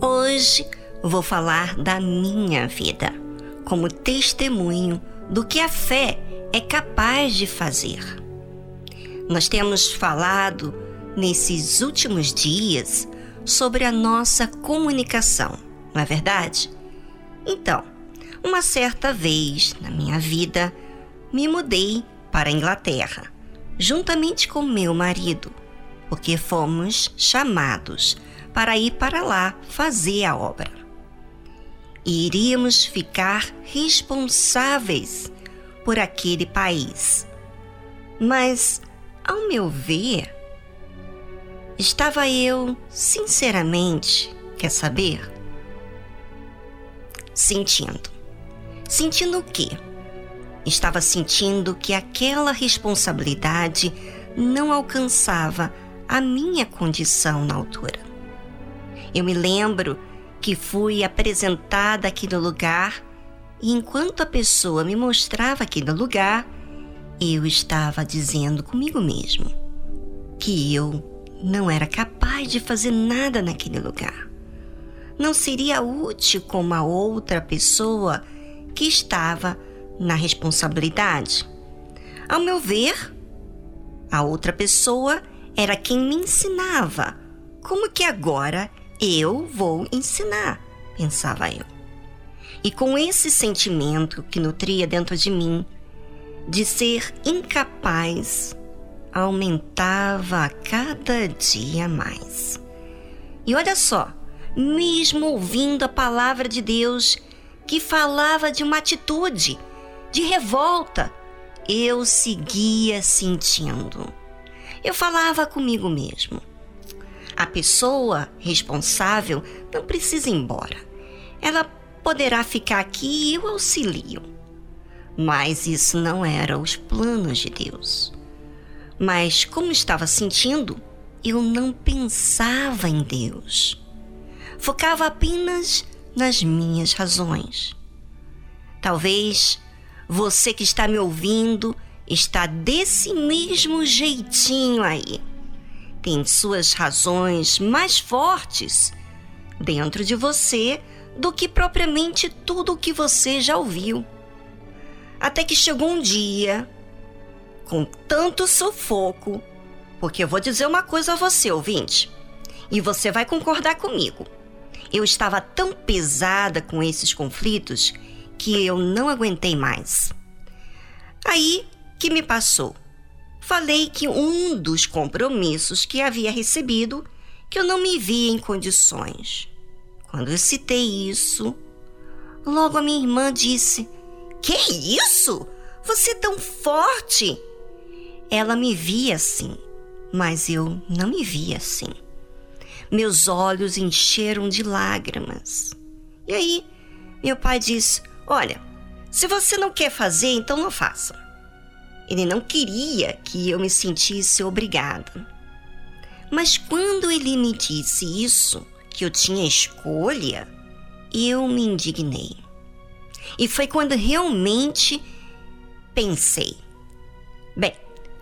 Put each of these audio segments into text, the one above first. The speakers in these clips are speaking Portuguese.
Hoje vou falar da minha vida, como testemunho do que a fé é capaz de fazer. Nós temos falado nesses últimos dias sobre a nossa comunicação, não é verdade? Então, uma certa vez na minha vida, me mudei para a Inglaterra, juntamente com meu marido, porque fomos chamados para ir para lá fazer a obra. E iríamos ficar responsáveis por aquele país. Mas, ao meu ver, estava eu, sinceramente, quer saber? Sentindo. Sentindo o quê? Estava sentindo que aquela responsabilidade não alcançava a minha condição na altura. Eu me lembro que fui apresentada aqui no lugar e enquanto a pessoa me mostrava aquele lugar, eu estava dizendo comigo mesmo que eu não era capaz de fazer nada naquele lugar. Não seria útil como a outra pessoa que estava na responsabilidade. Ao meu ver, a outra pessoa era quem me ensinava como que agora eu vou ensinar, pensava eu. E com esse sentimento que nutria dentro de mim de ser incapaz, aumentava a cada dia mais. E olha só, mesmo ouvindo a palavra de Deus que falava de uma atitude de revolta, eu seguia sentindo. Eu falava comigo mesmo. A pessoa responsável não precisa ir embora. Ela poderá ficar aqui e eu auxilio. Mas isso não era os planos de Deus. Mas como estava sentindo, eu não pensava em Deus. Focava apenas nas minhas razões. Talvez você que está me ouvindo está desse mesmo jeitinho aí tem suas razões mais fortes dentro de você do que propriamente tudo o que você já ouviu. Até que chegou um dia, com tanto sufoco, porque eu vou dizer uma coisa a você, ouvinte, e você vai concordar comigo. Eu estava tão pesada com esses conflitos que eu não aguentei mais. Aí que me passou falei que um dos compromissos que havia recebido que eu não me via em condições. Quando eu citei isso, logo a minha irmã disse: Que isso? Você é tão forte! Ela me via assim, mas eu não me via assim. Meus olhos encheram de lágrimas. E aí, meu pai disse: Olha, se você não quer fazer, então não faça. Ele não queria que eu me sentisse obrigada. Mas quando ele me disse isso, que eu tinha escolha, eu me indignei. E foi quando realmente pensei: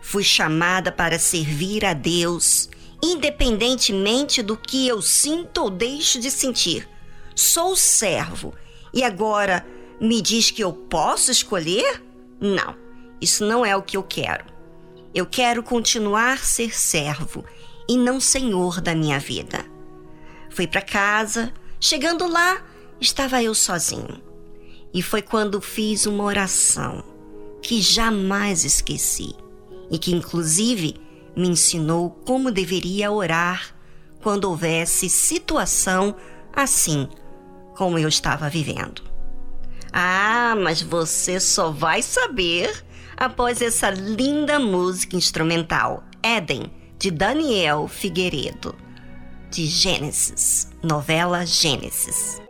fui chamada para servir a Deus, independentemente do que eu sinto ou deixo de sentir. Sou servo e agora me diz que eu posso escolher? Não. Isso não é o que eu quero. Eu quero continuar ser servo e não senhor da minha vida. Fui para casa, chegando lá, estava eu sozinho. E foi quando fiz uma oração que jamais esqueci e que, inclusive, me ensinou como deveria orar quando houvesse situação assim como eu estava vivendo. Ah, mas você só vai saber após essa linda música instrumental, Éden, de Daniel Figueiredo, de Gênesis, novela Gênesis.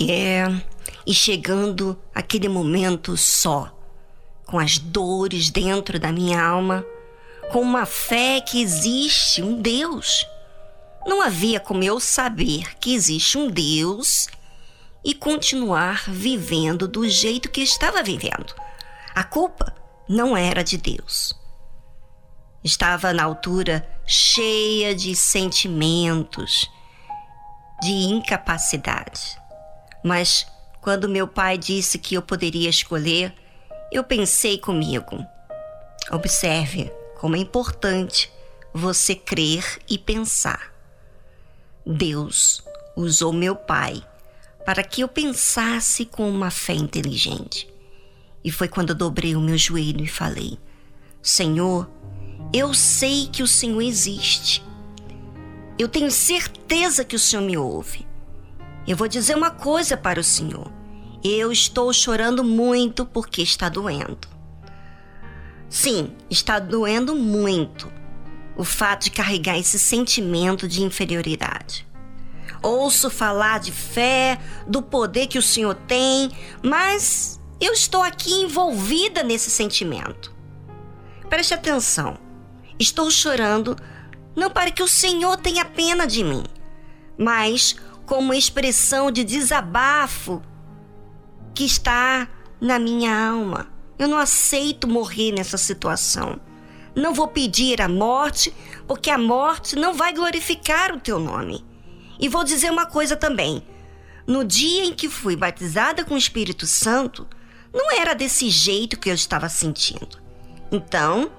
É, e chegando aquele momento só, com as dores dentro da minha alma, com uma fé que existe um Deus. Não havia como eu saber que existe um Deus e continuar vivendo do jeito que estava vivendo. A culpa não era de Deus. Estava na altura cheia de sentimentos, de incapacidade. Mas quando meu pai disse que eu poderia escolher, eu pensei comigo: observe como é importante você crer e pensar. Deus usou meu pai para que eu pensasse com uma fé inteligente. E foi quando eu dobrei o meu joelho e falei: Senhor, eu sei que o Senhor existe. Eu tenho certeza que o Senhor me ouve. Eu vou dizer uma coisa para o Senhor. Eu estou chorando muito porque está doendo. Sim, está doendo muito o fato de carregar esse sentimento de inferioridade. Ouço falar de fé, do poder que o Senhor tem, mas eu estou aqui envolvida nesse sentimento. Preste atenção. Estou chorando não para que o Senhor tenha pena de mim, mas como expressão de desabafo que está na minha alma. Eu não aceito morrer nessa situação. Não vou pedir a morte, porque a morte não vai glorificar o teu nome. E vou dizer uma coisa também. No dia em que fui batizada com o Espírito Santo, não era desse jeito que eu estava sentindo. Então,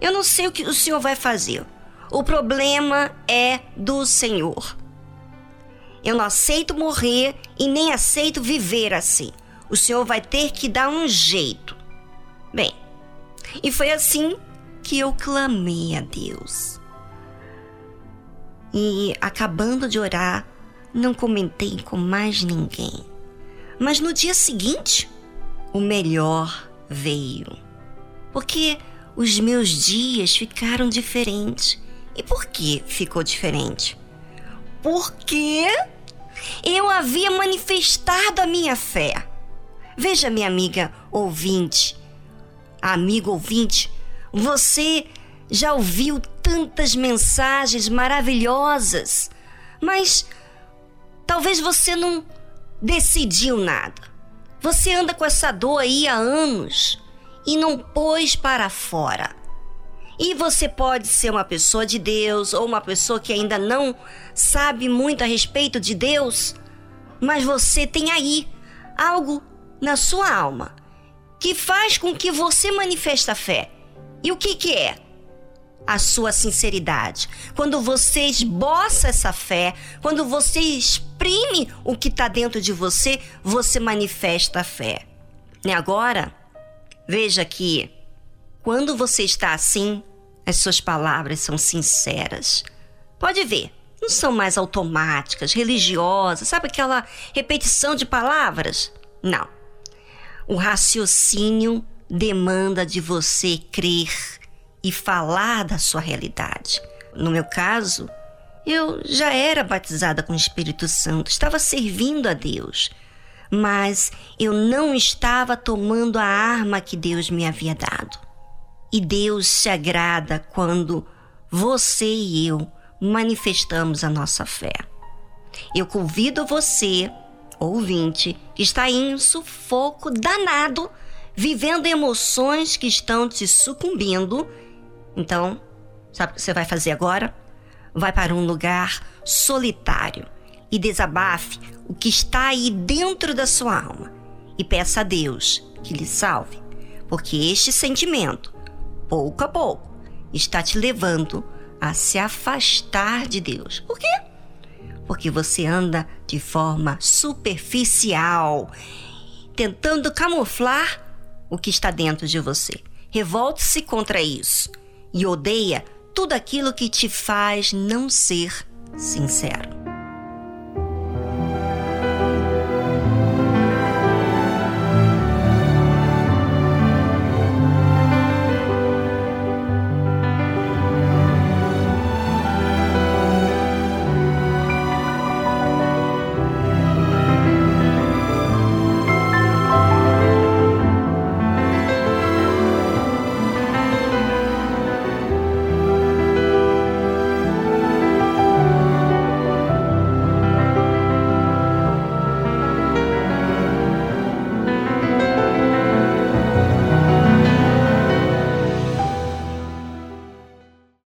eu não sei o que o Senhor vai fazer. O problema é do Senhor. Eu não aceito morrer e nem aceito viver assim. O Senhor vai ter que dar um jeito. Bem, e foi assim que eu clamei a Deus. E acabando de orar, não comentei com mais ninguém. Mas no dia seguinte, o melhor veio. Porque os meus dias ficaram diferentes. E por que ficou diferente? Porque eu havia manifestado a minha fé. Veja, minha amiga ouvinte, amigo ouvinte, você já ouviu tantas mensagens maravilhosas, mas talvez você não decidiu nada. Você anda com essa dor aí há anos e não pôs para fora. E você pode ser uma pessoa de Deus ou uma pessoa que ainda não sabe muito a respeito de Deus, mas você tem aí algo na sua alma que faz com que você manifeste a fé. E o que, que é? A sua sinceridade. Quando você esboça essa fé, quando você exprime o que está dentro de você, você manifesta a fé. E agora, veja que quando você está assim, as suas palavras são sinceras. Pode ver, não são mais automáticas, religiosas, sabe aquela repetição de palavras? Não. O raciocínio demanda de você crer e falar da sua realidade. No meu caso, eu já era batizada com o Espírito Santo, estava servindo a Deus, mas eu não estava tomando a arma que Deus me havia dado. E Deus se agrada quando você e eu manifestamos a nossa fé. Eu convido você ouvinte que está em um sufoco danado, vivendo emoções que estão te sucumbindo. Então, sabe o que você vai fazer agora? Vai para um lugar solitário e desabafe o que está aí dentro da sua alma e peça a Deus que lhe salve, porque este sentimento, pouco a pouco, está te levando a se afastar de Deus. Por quê? porque você anda de forma superficial, tentando camuflar o que está dentro de você. Revolte-se contra isso e odeia tudo aquilo que te faz não ser sincero.